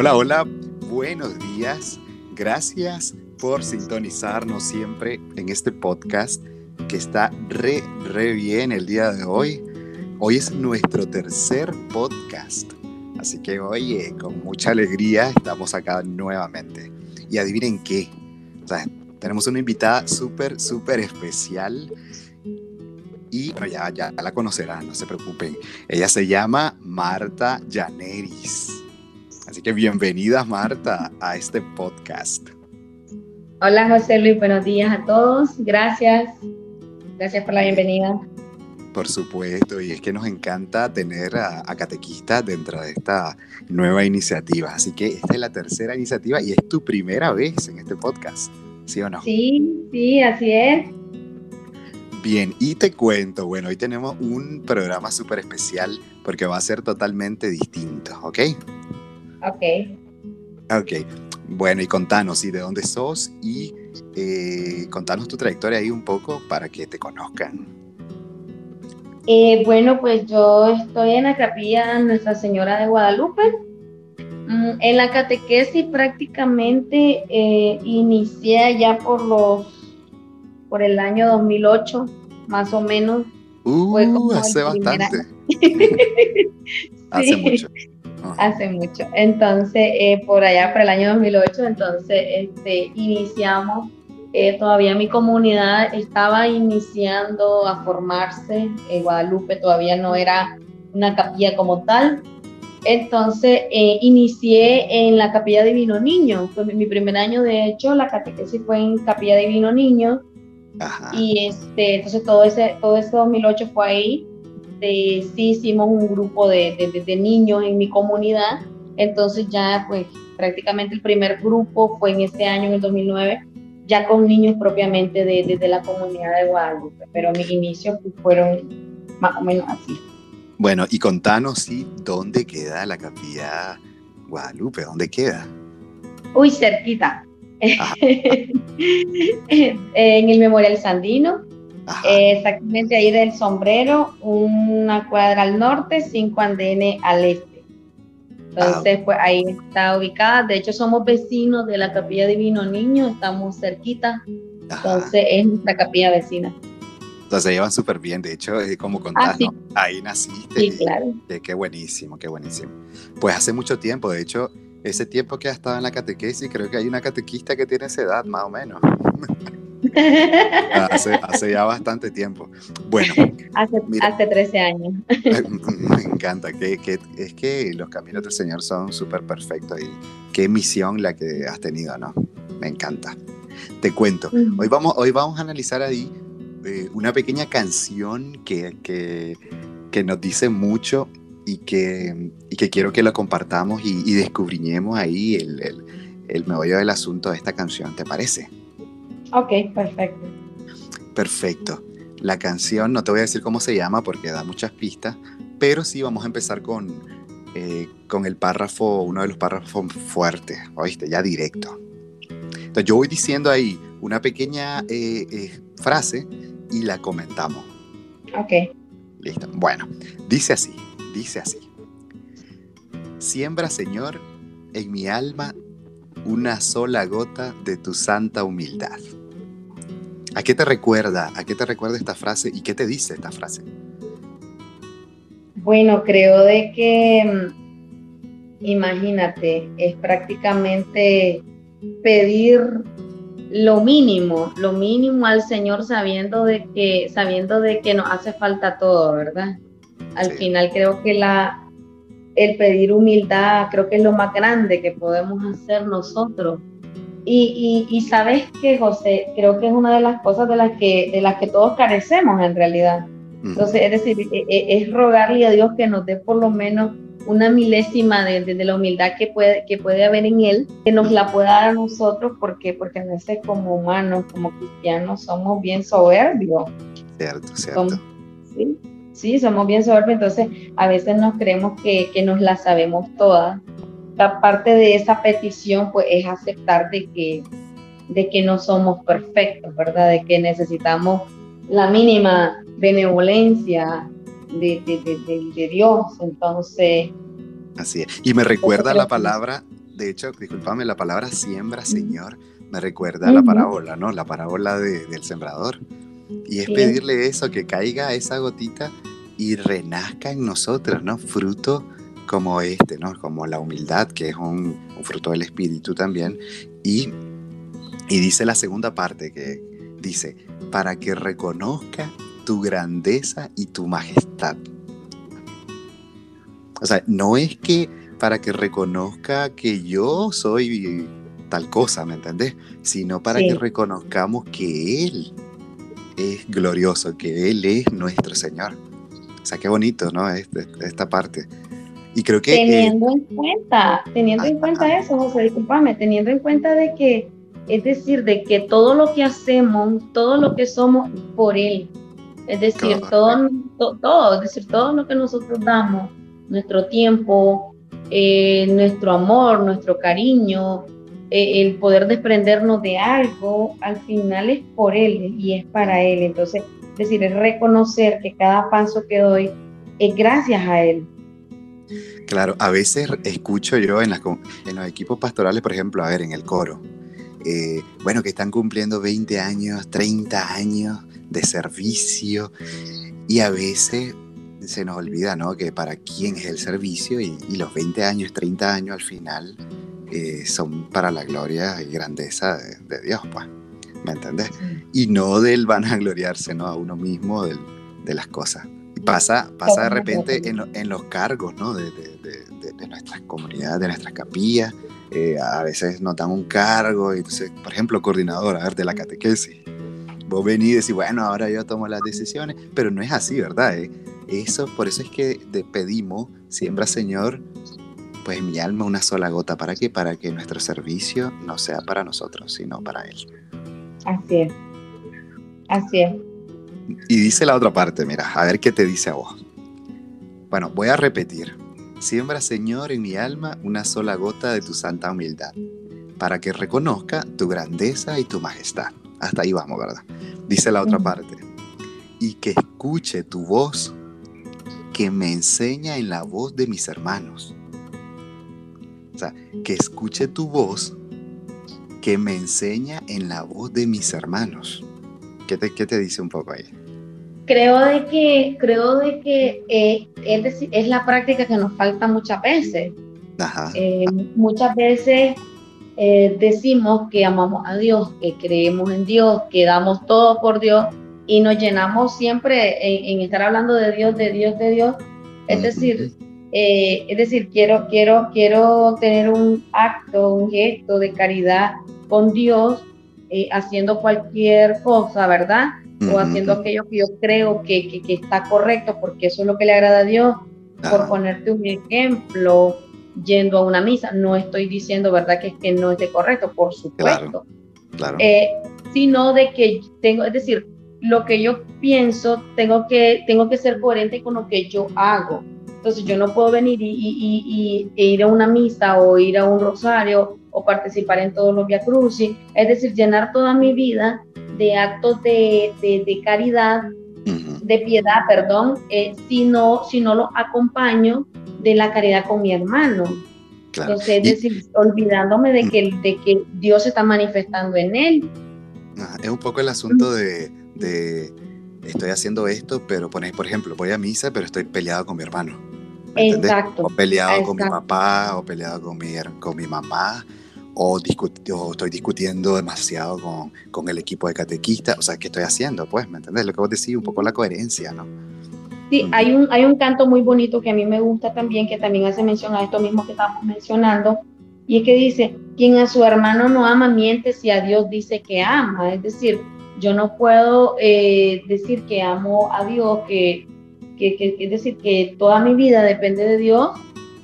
Hola, hola, buenos días. Gracias por sintonizarnos siempre en este podcast que está re, re bien el día de hoy. Hoy es nuestro tercer podcast. Así que, oye, con mucha alegría estamos acá nuevamente. Y adivinen qué. tenemos una invitada súper, súper especial. Y bueno, ya, ya la conocerán, no se preocupen. Ella se llama Marta Llaneris. Así que bienvenida Marta a este podcast. Hola José Luis, buenos días a todos. Gracias. Gracias por la bienvenida. Por supuesto, y es que nos encanta tener a, catequistas dentro de esta nueva iniciativa. Así que esta es la tercera iniciativa y es tu primera vez en este podcast, ¿sí o no? Sí, sí, así es. Bien, y te cuento, bueno, hoy tenemos un programa súper especial porque va a ser totalmente distinto, ¿ok? Ok. Ok. Bueno, y contanos, ¿y de dónde sos? Y eh, contanos tu trayectoria ahí un poco para que te conozcan. Eh, bueno, pues yo estoy en la capilla Nuestra Señora de Guadalupe. Mm, en la catequesis prácticamente eh, inicié ya por los por el año 2008, más o menos. Uh, hace bastante. hace mucho hace mucho. Entonces, eh, por allá, para el año 2008, entonces este, iniciamos, eh, todavía mi comunidad estaba iniciando a formarse, en Guadalupe todavía no era una capilla como tal. Entonces, eh, inicié en la capilla Divino Niño. Fue mi primer año, de hecho, la catequesis fue en capilla Divino Niño. Y este, entonces todo ese, todo ese 2008 fue ahí sí hicimos un grupo de, de, niños en mi comunidad, entonces ya pues prácticamente el primer grupo fue en ese año, en el 2009, ya con niños propiamente de, de la comunidad de Guadalupe, pero mis inicios pues, fueron más o menos así. Bueno, y contanos, sí, ¿dónde queda la capilla Guadalupe? ¿Dónde queda? Uy, cerquita. en el Memorial Sandino, exactamente ahí del sombrero, una cuadra al norte, cinco andenes al este. Entonces, ah. pues ahí está ubicada. De hecho, somos vecinos de la Capilla Divino Niño, estamos cerquita. Entonces, es nuestra capilla vecina. Entonces se llevan súper bien, de hecho, es como contás, ah, Ahí naciste. Sí, claro. qué buenísimo, qué buenísimo. Pues hace mucho tiempo, de hecho, ese tiempo que ha estado en la catequesis, creo que hay una catequista que tiene esa edad, más o menos. hace, ya bastante tiempo. Bueno. Hace, 13 años. Me encanta, que, es que los caminos del Señor son súper perfectos y qué misión la que has tenido, ¿no? Me encanta. Te cuento, hoy, vamos, hoy vamos a analizar ahí eh, una pequeña canción que, que, nos dice mucho y que, y que quiero que lo compartamos y, y descubriñemos ahí el, el, el meollo del asunto de esta canción, ¿te parece? Ok, perfecto. Perfecto. La canción, no te voy a decir cómo se llama porque da muchas pistas, pero sí vamos a empezar con, eh, con el párrafo, uno de los párrafos fuertes, ¿oíste? Ya directo. Entonces yo voy diciendo ahí una pequeña eh, eh, frase y la comentamos. Ok. Listo. Bueno, dice así, dice así. Siembra, Señor, en mi alma una sola gota de tu santa humildad. ¿A qué te recuerda? ¿A qué te recuerda esta frase y qué te dice esta frase? Bueno, creo de que, mm, imagínate, es prácticamente pedir lo mínimo, lo mínimo al Señor sabiendo de que, sabiendo de que nos hace falta todo, ¿verdad? Al final creo que la, el pedir humildad creo que es lo más grande que podemos hacer nosotros y, sabes que, José, creo que es una de las cosas de las que, de las que todos carecemos en realidad. Entonces, es decir, e, e, es, rogarle a Dios que nos dé por lo menos una milésima de, de, la humildad que puede, que puede haber en Él, que nos la pueda dar a nosotros, porque, porque a veces como humanos, como cristianos, somos bien soberbios. Cierto, cierto. ¿sí? sí, somos bien soberbios, entonces a veces nos creemos que, que nos la sabemos todas parte de esa petición pues es aceptar de que, de que no somos perfectos, ¿verdad? De que necesitamos la mínima benevolencia de, Dios. Entonces... Así es. Y me recuerda la palabra de hecho, discúlpame, la palabra siembra, Señor, me recuerda la parábola, ¿no? La parábola del sembrador. Y es pedirle eso, que caiga esa gotita y renazca en nosotros, ¿no? Fruto como este, ¿no? Como la humildad, que es un, fruto del Espíritu también. Y, y dice la segunda parte, que dice, para que reconozca tu grandeza y tu majestad. O sea, no es que para que reconozca que yo soy tal cosa, ¿me entendés? Sino para que reconozcamos que Él es glorioso, que Él es nuestro Señor. O sea, qué bonito, ¿no? Este, esta parte. Y creo que... Teniendo en cuenta, teniendo en cuenta eso, José, discúlpame, teniendo en cuenta de que, es decir, de que todo lo que hacemos, todo lo que somos, por Él. Es decir, todo, todo, es decir, todo lo que nosotros damos, nuestro tiempo, eh, nuestro amor, nuestro cariño, eh, el poder desprendernos de algo, al final es por Él y es para Él. Entonces, es decir, es reconocer que cada paso que doy es gracias a Él. Claro, a veces escucho yo en, en los equipos pastorales, por ejemplo, a ver, en el coro, eh, bueno, que están cumpliendo 20 años, 30 años de servicio y a veces se nos olvida, ¿no? Que para quién es el servicio y, y los 20 años, 30 años al final eh, son para la gloria y grandeza de, Dios, pues, ¿me entendés? Y no del van a gloriarse, ¿no? A uno mismo de las cosas. Pasa, pasa de repente en, los cargos, ¿no? De, nuestras comunidades, de nuestras capillas. Eh, a veces nos dan un cargo, y entonces, por ejemplo, coordinador, a ver, de la catequesis. Vos venís y decís, bueno, ahora yo tomo las decisiones, pero no es así, ¿verdad? Eh, eso, por eso es que pedimos, siembra Señor, pues en mi alma una sola gota. ¿Para qué? Para que nuestro servicio no sea para nosotros, sino para Él. Así es. Así es. Y dice la otra parte, mira, a ver qué te dice a vos. Bueno, voy a repetir. Siembra, Señor, en mi alma una sola gota de tu santa humildad, para que reconozca tu grandeza y tu majestad. Hasta ahí vamos, ¿verdad? Dice la otra parte. Y que escuche tu voz, que me enseña en la voz de mis hermanos que escuche tu voz, que me enseña en la voz de mis hermanos. ¿Qué te, qué te dice un poco ahí? Creo de que, creo de que eh, es, es la práctica que nos falta muchas veces. Eh, muchas veces eh, decimos que amamos a Dios, que creemos en Dios, que damos todo por Dios y nos llenamos siempre en, estar hablando de Dios, de Dios, de Dios. Es decir, eh, es decir, quiero, quiero, quiero tener un acto, un gesto de caridad con Dios, eh, haciendo cualquier cosa, ¿verdad? O haciendo aquello que yo creo que, que, está correcto, porque eso es lo que le agrada a Dios. Por ponerte un ejemplo, yendo a una misa, no estoy diciendo, ¿verdad?, que es que no esté correcto, por supuesto. Claro, eh, sino de que tengo, es decir, lo que yo pienso, tengo que, tengo que ser coherente con lo que yo hago. Entonces yo no puedo venir y, e ir a una misa o ir a un rosario o participar en todos los Via Crucis, es decir, llenar toda mi vida de actos de, caridad, de piedad, perdón, eh, si, no, si no lo acompaño de la caridad con mi hermano. Entonces, es decir, olvidándome de que, de que Dios se está manifestando en él. Es un poco el asunto de, de estoy haciendo esto, pero por ejemplo, voy a misa, pero estoy peleado con mi hermano. Exacto. O peleado con mi papá, o peleado con mi, con mi mamá, o, estoy discutiendo demasiado con, con, el equipo de catequista. O sea, ¿qué estoy haciendo? Pues, ¿me entendés? Lo que vos decís, un poco la coherencia, ¿no? Sí, mm. hay un, hay un canto muy bonito que a mí me gusta también, que también hace mención a esto mismo que estamos mencionando, y es que dice, quien a su hermano no ama, miente si a Dios dice que ama. Es decir, yo no puedo eh, decir que amo a Dios, que que, es decir, que toda mi vida depende de Dios,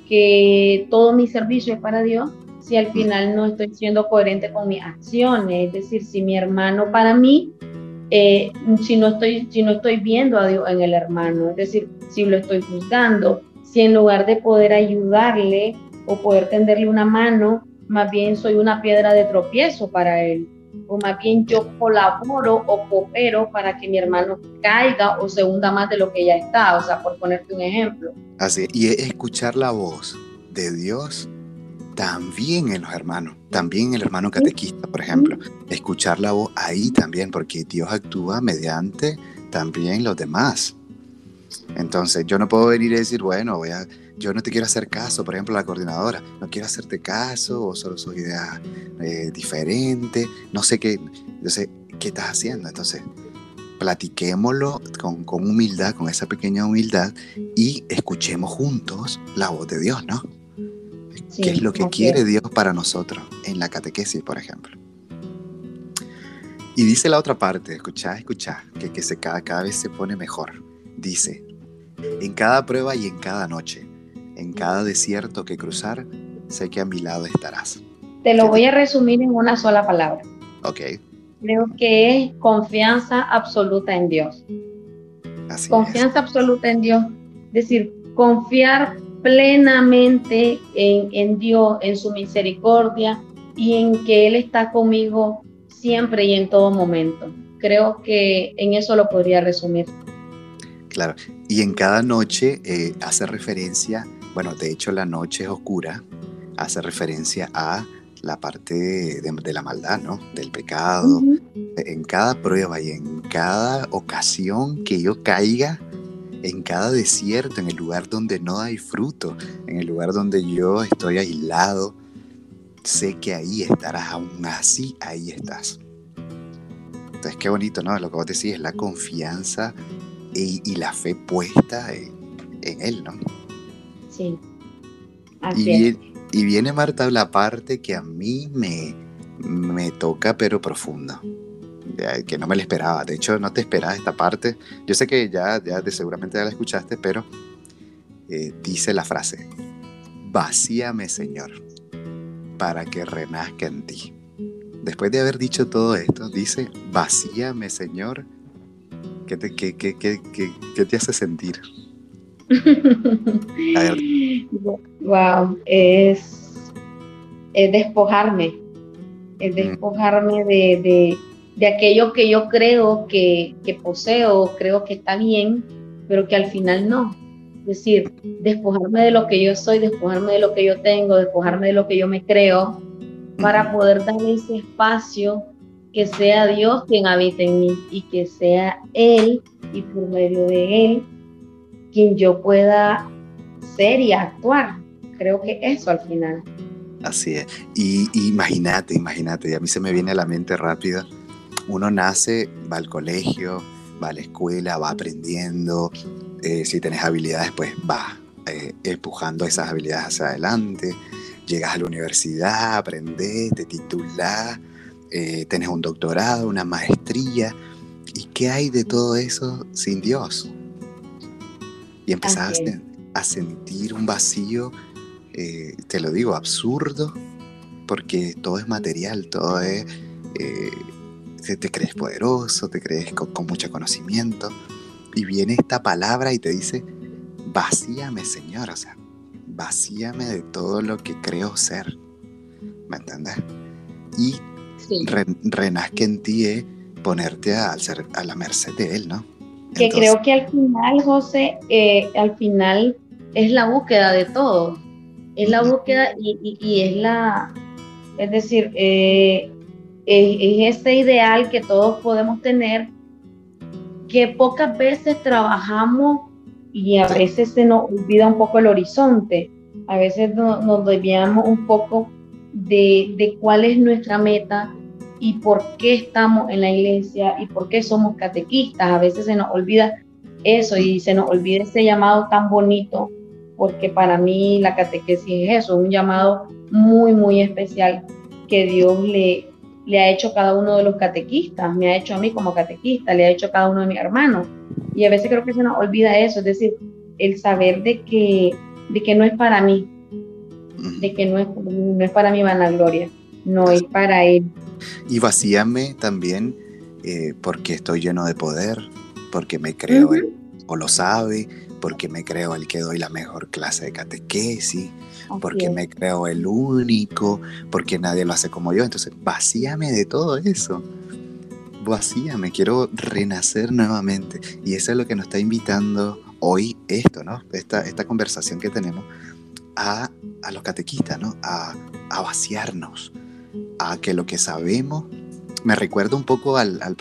que todo mi servicio es para Dios, si al final no estoy siendo coherente con mis acciones, es decir, si mi hermano para mí, eh, si, no estoy, si no estoy viendo a Dios en el hermano, es decir, si lo estoy juzgando, si en lugar de poder ayudarle o poder tenderle una mano, más bien soy una piedra de tropiezo para él o más bien yo colaboro o coopero para que mi hermano caiga o se hunda más de lo que ya está, o sea, por ponerte un ejemplo. Así, y escuchar la voz de Dios también en los hermanos, también el hermano catequista, por ejemplo. Escuchar la voz ahí también, porque Dios actúa mediante también los demás. Entonces, yo no puedo venir y decir, bueno, voy a, yo no te quiero hacer caso, por ejemplo, la coordinadora, no quiero hacerte caso, o solo sus ideas eh, diferentes, no sé qué, yo sé, ¿qué estás haciendo? Entonces, platiquémoslo con, con humildad, con esa pequeña humildad, y escuchemos juntos la voz de Dios, ¿no? ¿Qué es lo que quiere Dios para nosotros en la catequesis, por ejemplo? Y dice la otra parte, escuchá, escuchá, que, que se, cada, cada vez se pone mejor. Dice, en cada prueba y en cada noche, en cada desierto que cruzar, sé que a mi lado estarás. Te lo voy a resumir en una sola palabra. Ok. Creo que es confianza absoluta en Dios. Así confianza absoluta en Dios. Es decir, confiar plenamente en, en Dios, en su misericordia y en que Él está conmigo siempre y en todo momento. Creo que en eso lo podría resumir. Claro, y en cada noche eh, hace referencia, bueno, de hecho la noche es oscura, hace referencia a la parte de, la maldad, ¿no? Del pecado. En cada prueba y en cada ocasión que yo caiga, en cada desierto, en el lugar donde no hay fruto, en el lugar donde yo estoy aislado, sé que ahí estarás, aún así ahí estás. Entonces, qué bonito, ¿no? Lo que vos decís es la confianza y, la fe puesta en, Él, ¿no? Sí. y, y, viene Marta la parte que a mí me, me toca, pero profunda que no me la esperaba. De hecho, no te esperaba esta parte. Yo sé que ya, ya de seguramente ya la escuchaste, pero eh, dice la frase, vacíame Señor, para que renazca en ti. Después de haber dicho todo esto, dice, vacíame Señor, ¿qué te, qué, qué, qué, qué te hace sentir? Wow, es, es despojarme, es mm. despojarme de, de aquello que yo creo que, que poseo, creo que está bien, pero que al final no. Es decir, despojarme de lo que yo soy, despojarme de lo que yo tengo, despojarme de lo que yo me creo, para poder dar ese espacio que sea Dios quien habite en mí y que sea Él y por medio de Él quien yo pueda ser y actuar. Creo que eso al final. Así es. Y imagínate, imagínate, y a mí se me viene a la mente rápida uno nace, va al colegio, va a la escuela, va aprendiendo, eh, si tienes habilidades, pues va eh, empujando esas habilidades hacia adelante, llegas a la universidad, aprendes, te titulas, eh, tienes un doctorado, una maestría, ¿y qué hay de todo eso sin Dios? Y empezás a, sentir un vacío, te lo digo, absurdo, porque todo es material, todo es te, crees poderoso, te crees con, mucho conocimiento, y viene esta palabra y te dice, vacíame Señor, o sea, vacíame de todo lo que creo ser, ¿me entiendes? Y renazque en ti es ponerte a, a la merced de Él, ¿no? que creo que al final, José, eh, al final es la búsqueda de todo. Es la búsqueda y, y, es la, es decir, eh, es, ese ideal que todos podemos tener, que pocas veces trabajamos y a veces se nos olvida un poco el horizonte, a veces nos desviamos un poco de, de cuál es nuestra meta y por qué estamos en la iglesia y por qué somos catequistas. A veces se nos olvida eso y se nos olvida ese llamado tan bonito, porque para mí la catequesis es eso, un llamado muy, muy especial que Dios le, le ha hecho cada uno de los catequistas, me ha hecho a mí como catequista, le ha hecho a cada uno de mis hermanos. Y a veces creo que se nos olvida eso, es decir, el saber de que, de que no es para mí, de que no es, no es para mi vanagloria, no es para él. Y vacíame también eh, porque estoy lleno de poder, porque me creo, o lo sabe, porque me creo el que doy la mejor clase de catequesis, porque me creo el único, porque nadie lo hace como yo. Entonces, vacíame de todo eso. Vacíame, quiero renacer nuevamente. Y eso es lo que nos está invitando hoy esto, ¿no? Esta, esta conversación que tenemos a, a los catequistas, ¿no? A, a, vaciarnos, a que lo que sabemos, me recuerda un poco al, al,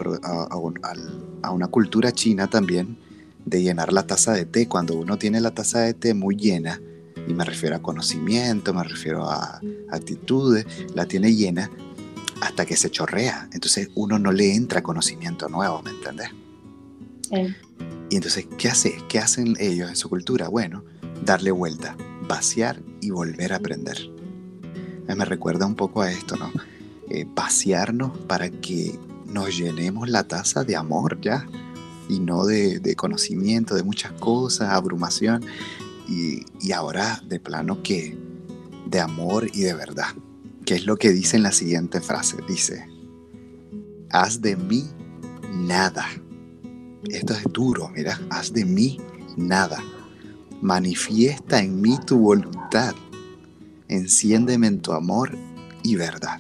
a, una cultura china también, de llenar la taza de té. Cuando uno tiene la taza de té muy llena, y me refiero a conocimiento, me refiero a actitudes, la tiene llena hasta que se chorrea. Entonces uno no le entra conocimiento nuevo, ¿me entiendes? Y entonces, ¿qué hace? ¿Qué hacen ellos en su cultura? Bueno, darle vuelta, vaciar y volver a aprender. Me recuerda un poco a esto, ¿no? Eh, vaciarnos para que nos llenemos la taza de amor ya y no de, conocimiento, de muchas cosas, abrumación y, y, ahora de plano que de amor y de verdad, que es lo que dice en la siguiente frase, dice, haz de mí nada esto es duro, mira, haz de mí nada. Manifiesta en mí tu voluntad. Enciéndeme en tu amor y verdad.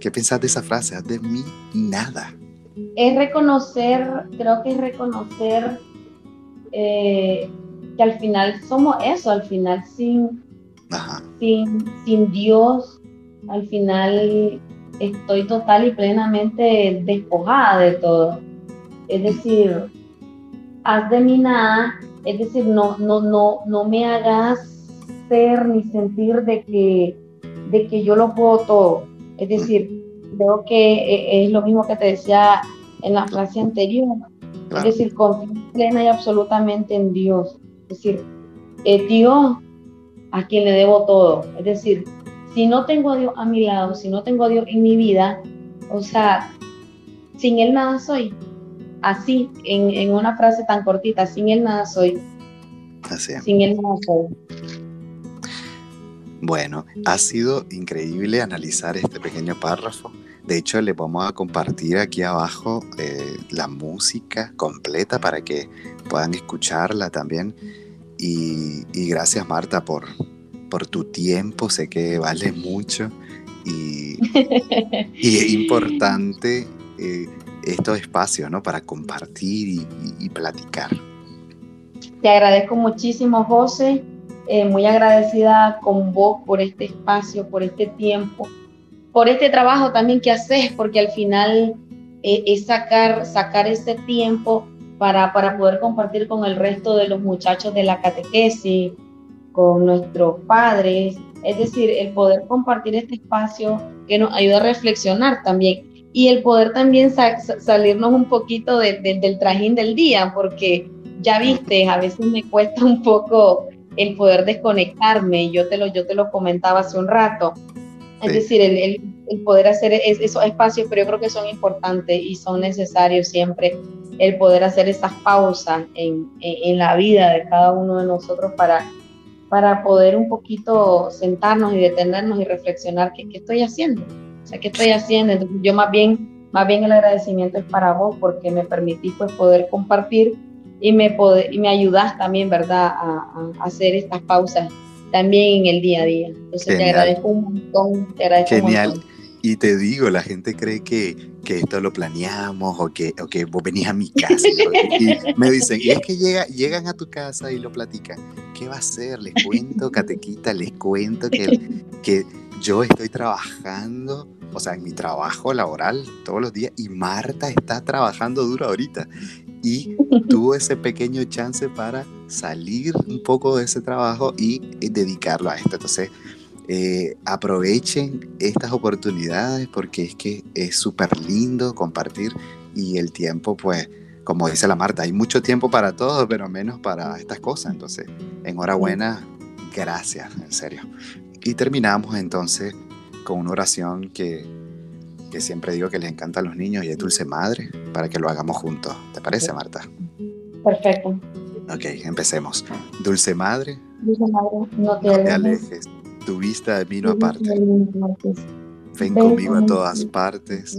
¿Qué pensás de esa frase? Haz de mí nada. Es reconocer, creo que es reconocer eh, que al final somos eso, al final sin, sin, sin Dios, al final estoy total y plenamente despojada de todo es decir, haz de mí nada, es decir, no, no, no, no me hagas ser ni sentir de que, de que yo lo puedo todo. Es decir, veo que e, es lo mismo que te decía en la frase anterior. Es decir, confío plena y absolutamente en Dios. Es decir, es Dios a quien le debo todo. Es decir, si no tengo a Dios a mi lado, si no tengo a Dios en mi vida, o sea, sin Él nada soy así, en, una frase tan cortita, sin él nada soy. Así. Sin él nada soy. Bueno, ha sido increíble analizar este pequeño párrafo. De hecho, le vamos a compartir aquí abajo eh, la música completa para que puedan escucharla también. Y, gracias Marta por, por tu tiempo, sé que vale mucho y, y es importante eh, estos espacios, ¿no? Para compartir y, platicar. Te agradezco muchísimo, José. Eh, muy agradecida con vos por este espacio, por este tiempo, por este trabajo también que haces, porque al final eh, es sacar, sacar ese tiempo para, para poder compartir con el resto de los muchachos de la catequesis, con nuestros padres, es decir, el poder compartir este espacio que nos ayuda a reflexionar también y el poder también salirnos un poquito del trajín del día, porque ya viste, a veces me cuesta un poco el poder desconectarme, yo te lo, yo te lo comentaba hace un rato, es decir, el, el, poder hacer esos espacios, pero yo creo que son importantes y son necesarios siempre el poder hacer esas pausas en, en, la vida de cada uno de nosotros para, para poder un poquito sentarnos y detenernos y reflexionar qué, qué estoy haciendo ¿qué estoy haciendo? Entonces yo más bien, más bien el agradecimiento es para vos porque me permitís pues poder compartir y me, y me ayudas también, ¿verdad?, a, hacer estas pausas también en el día a día. Entonces te agradezco un montón, te agradezco Genial. Y te digo, la gente cree que, que esto lo planeamos o que, o que vos venís a mi casa y, me dicen, y es que llega, llegan a tu casa y lo platican. ¿Qué va a hacer? Les cuento, catequita, les cuento que, que yo estoy trabajando o sea, en mi trabajo laboral todos los días y Marta está trabajando duro ahorita y tuvo ese pequeño chance para salir un poco de ese trabajo y dedicarlo a esto. Entonces, eh, aprovechen estas oportunidades porque es que es súper lindo compartir y el tiempo, pues, como dice la Marta, hay mucho tiempo para todo, pero menos para estas cosas. Entonces, enhorabuena, gracias, en serio. Y terminamos entonces con una oración que, que siempre digo que les encanta a los niños y es Dulce Madre, para que lo hagamos juntos. ¿Te parece, Marta? Perfecto. Ok, empecemos. Dulce Madre, Dulce Madre no te, alejes. tu vista de mí no aparte. Ven conmigo a todas partes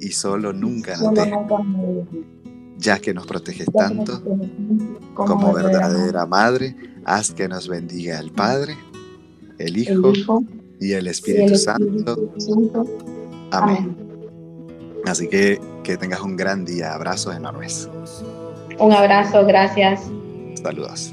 y solo nunca no te ya que nos proteges tanto como verdadera madre, haz que nos bendiga el Padre, el Hijo y el Espíritu, Santo. Amén. Así que que tengas un gran día. Abrazos enormes. Un abrazo, gracias. Saludos.